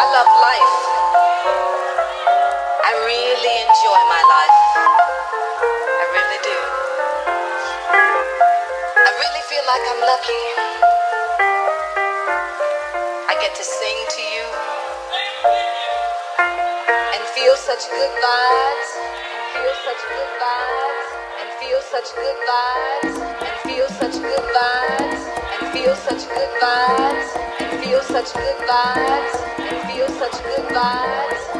I love life. I really enjoy my life. I really do. I really feel like I'm lucky. I get to sing to you and feel such good vibes. And feel such good vibes feel such good vibes, and feel such good vibes, and feel such good vibes, and feel such good vibes, and feel such good vibes.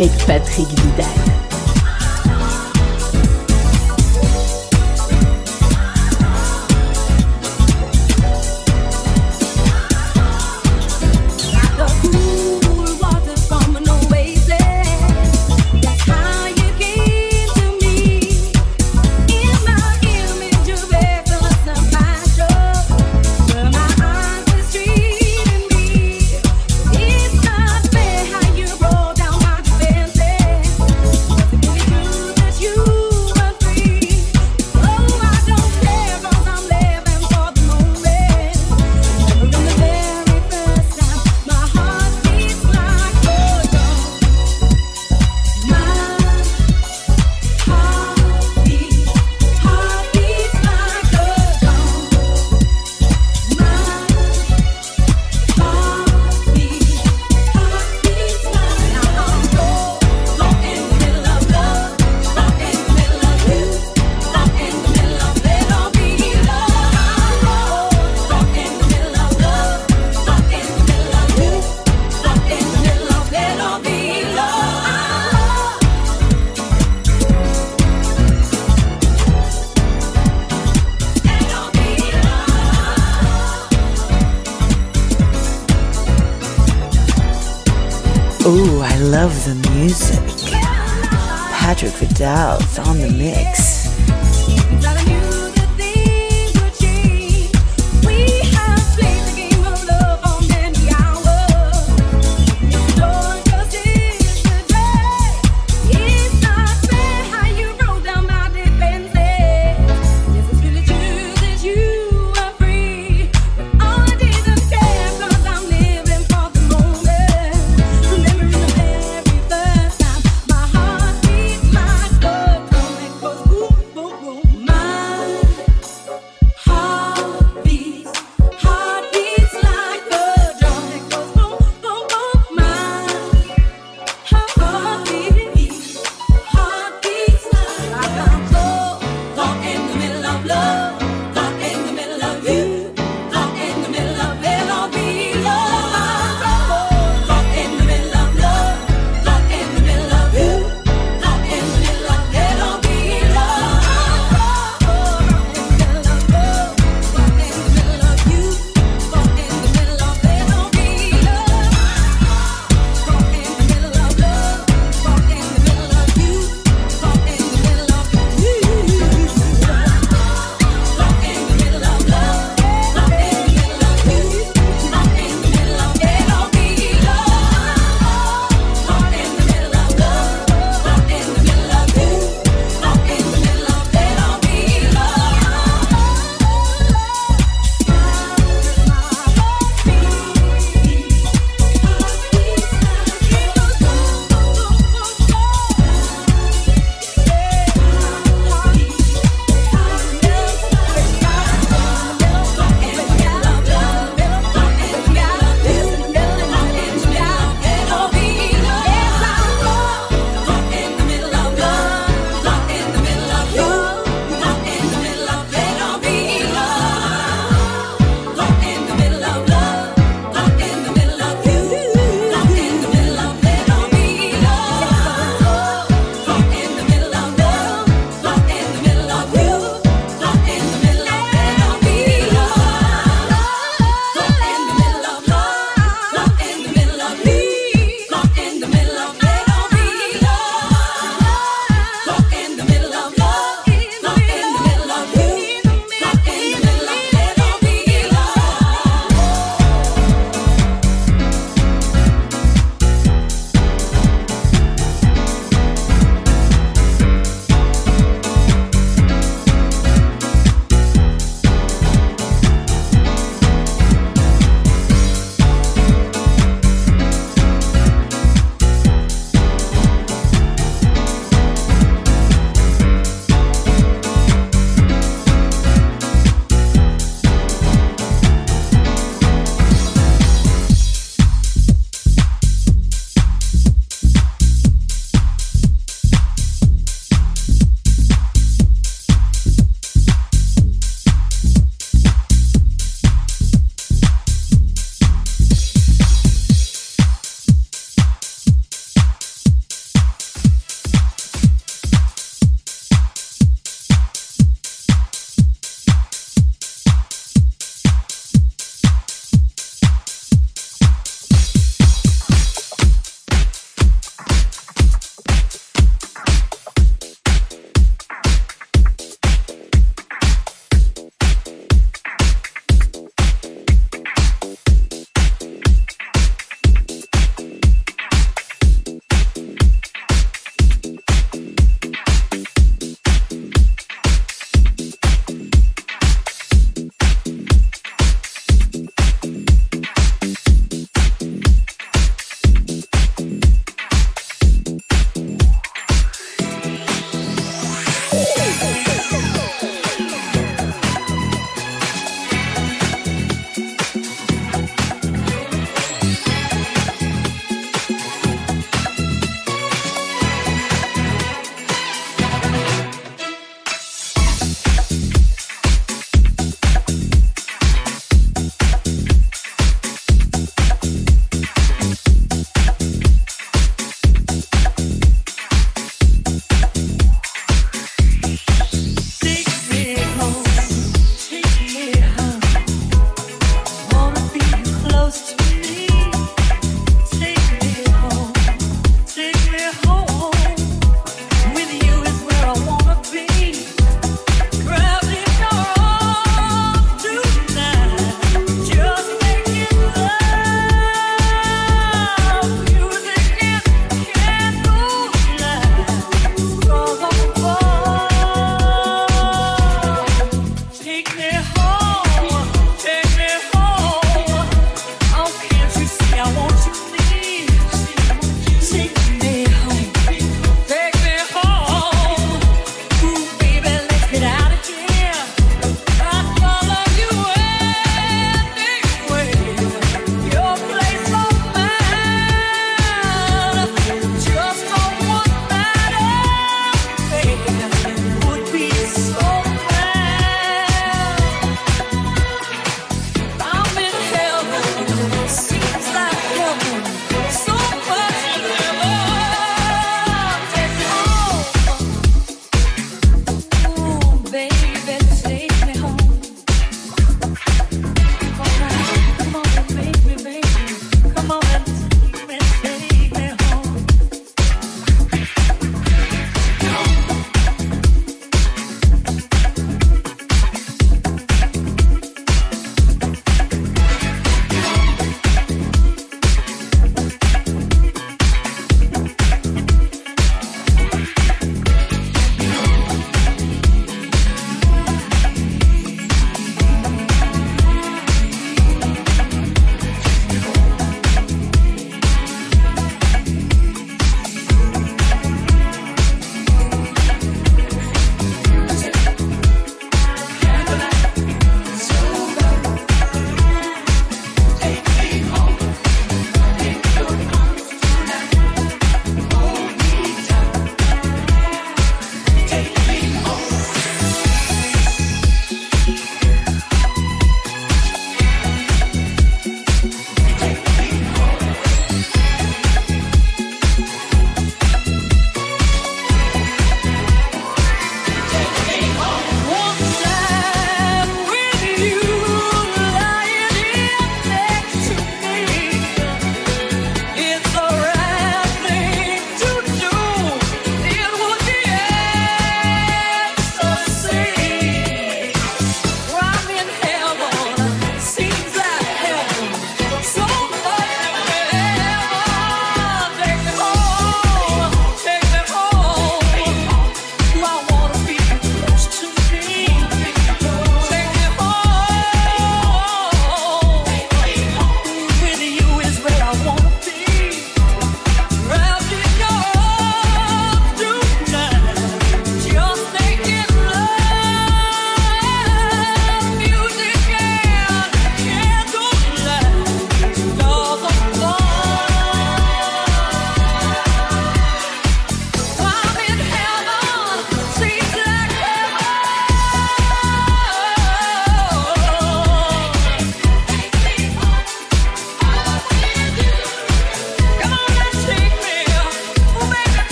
Avec Patrick Vidal. My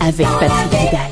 Avec Patrick Vidal.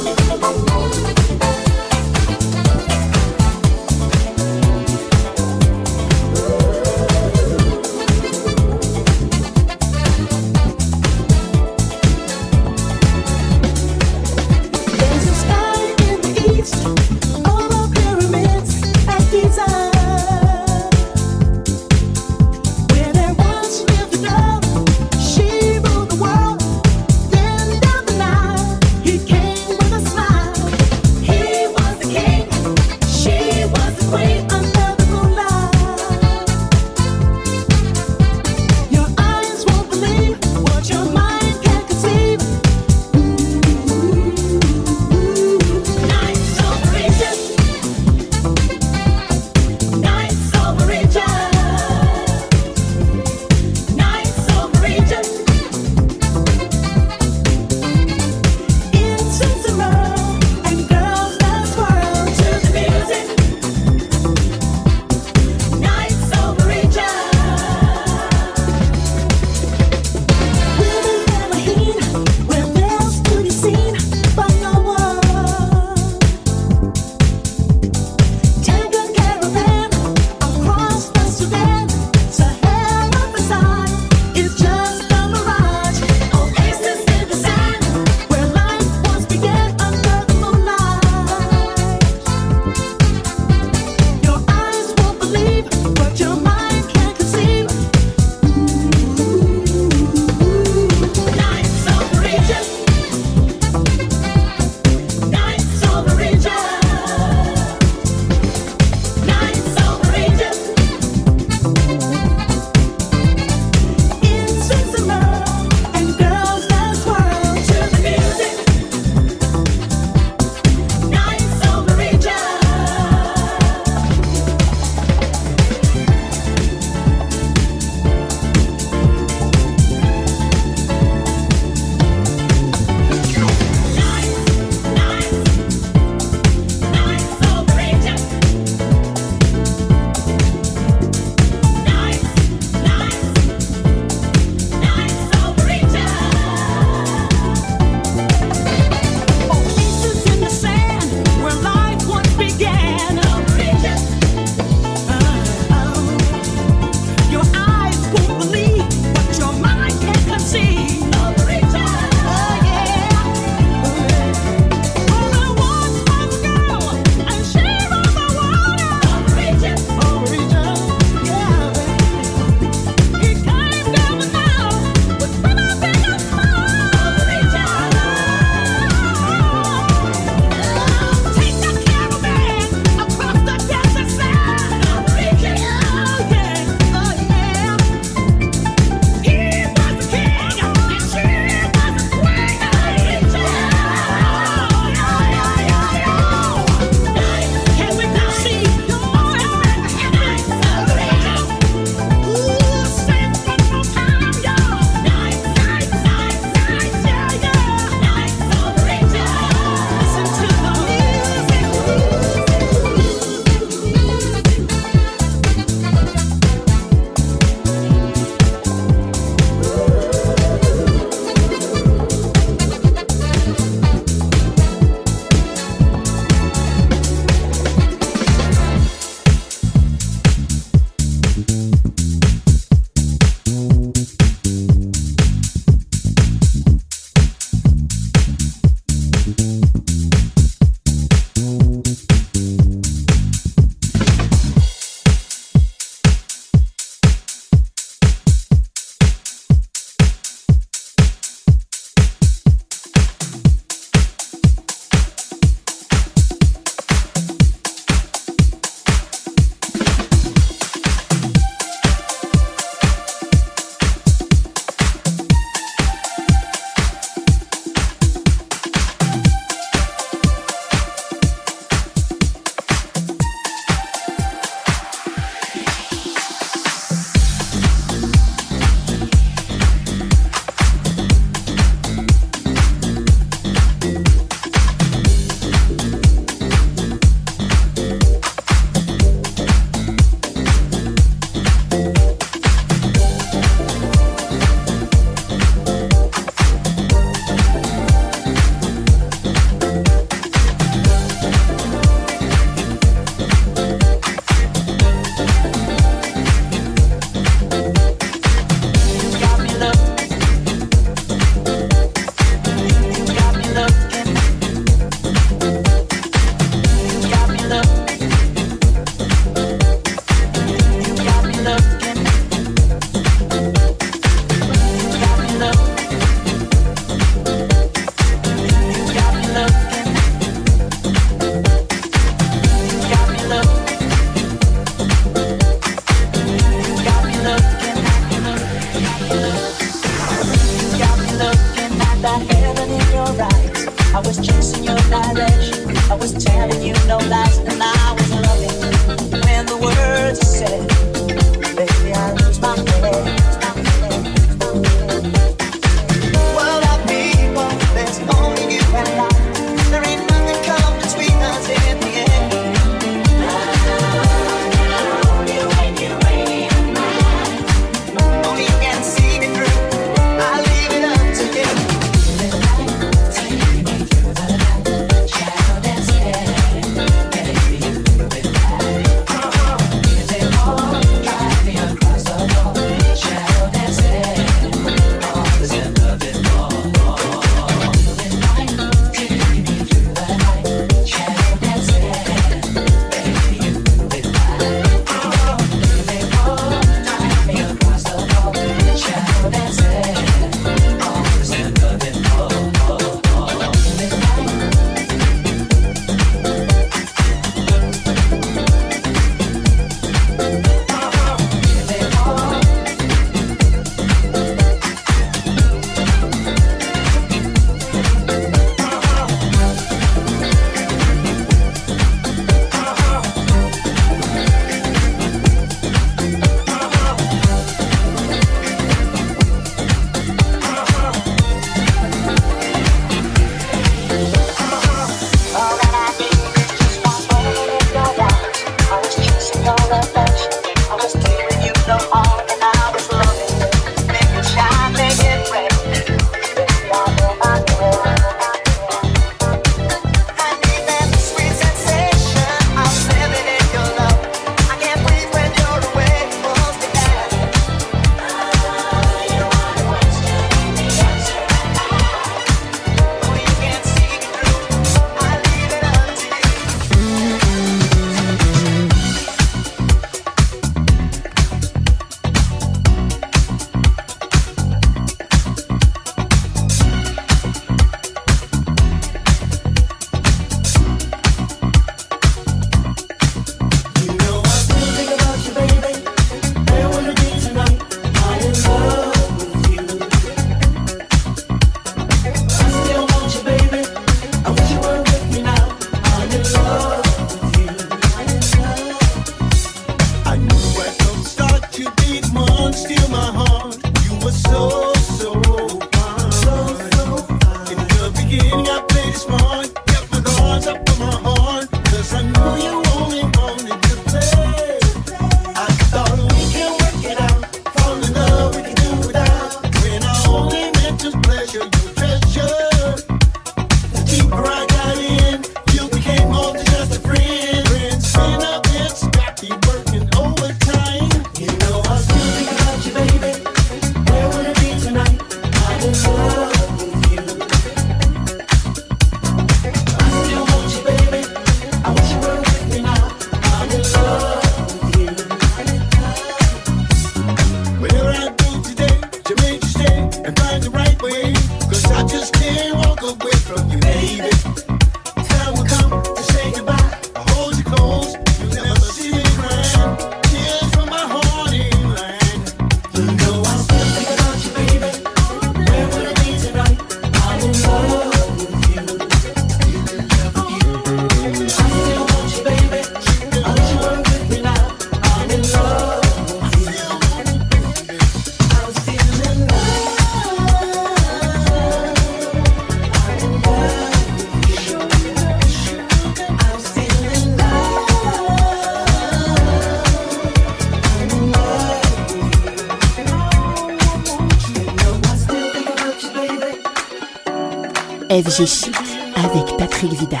FG Chic avec Patrick Vidal.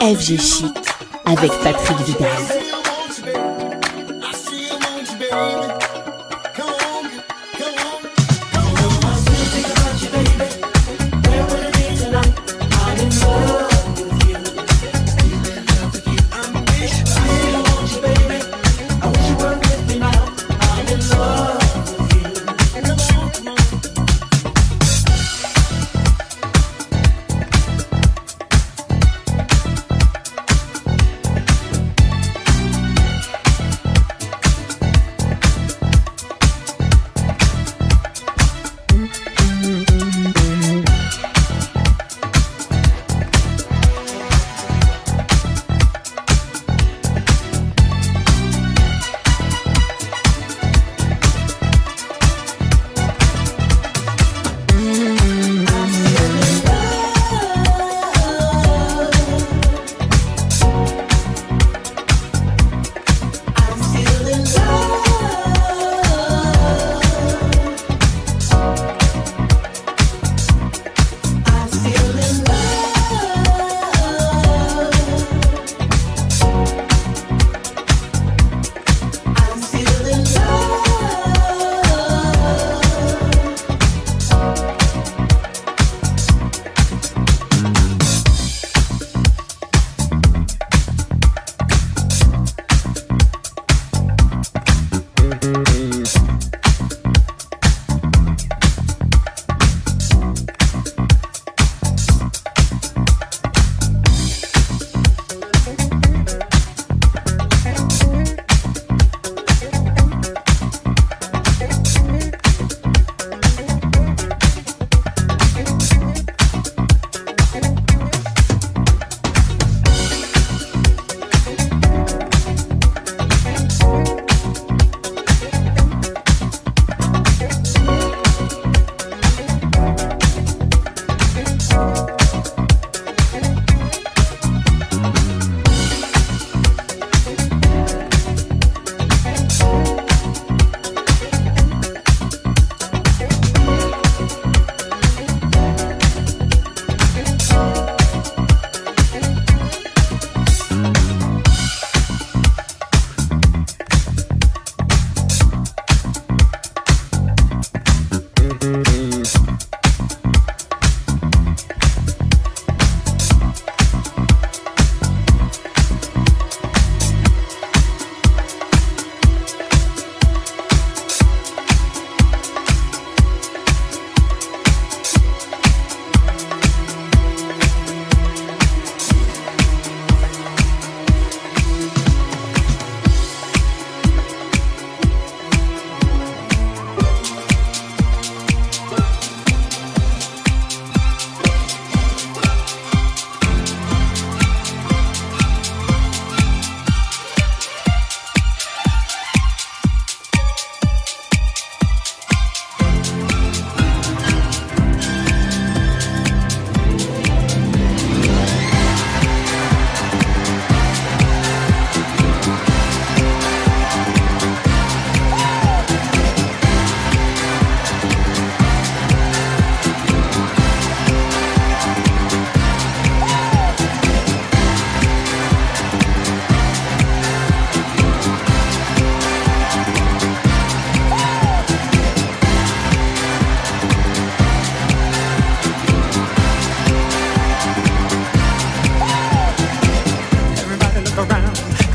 FG Chic avec Patrick Vidal.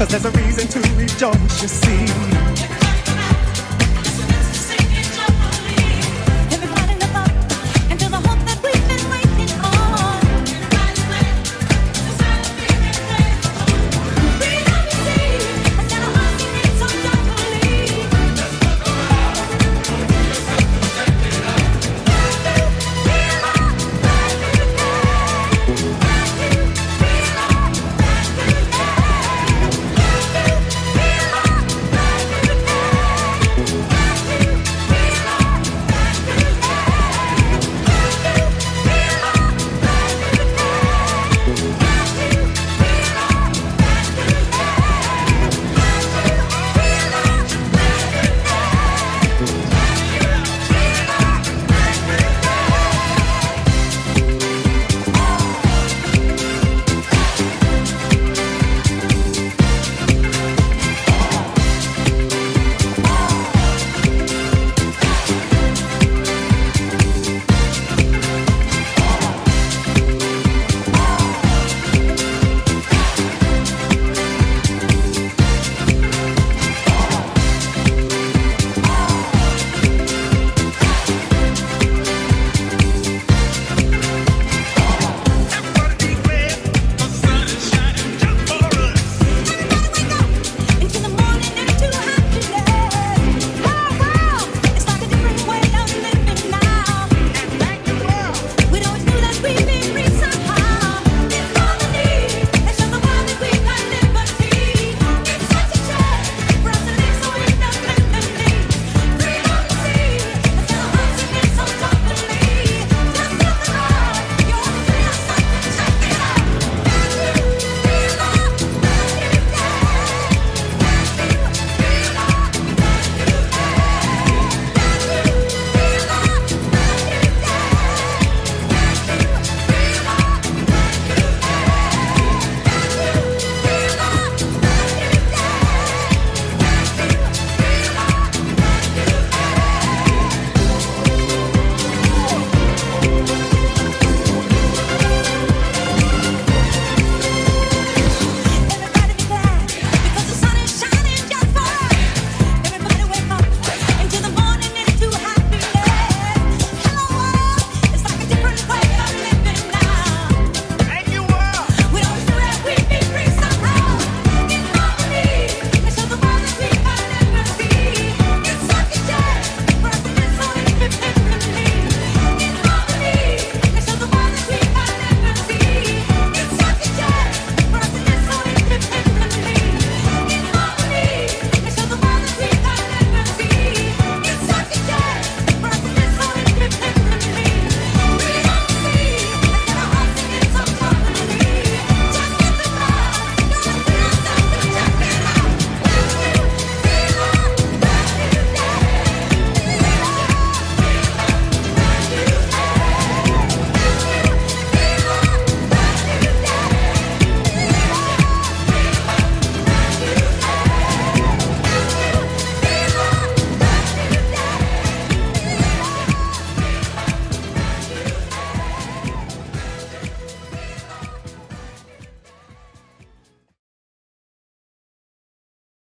Cause there's a reason to rejoice, you see.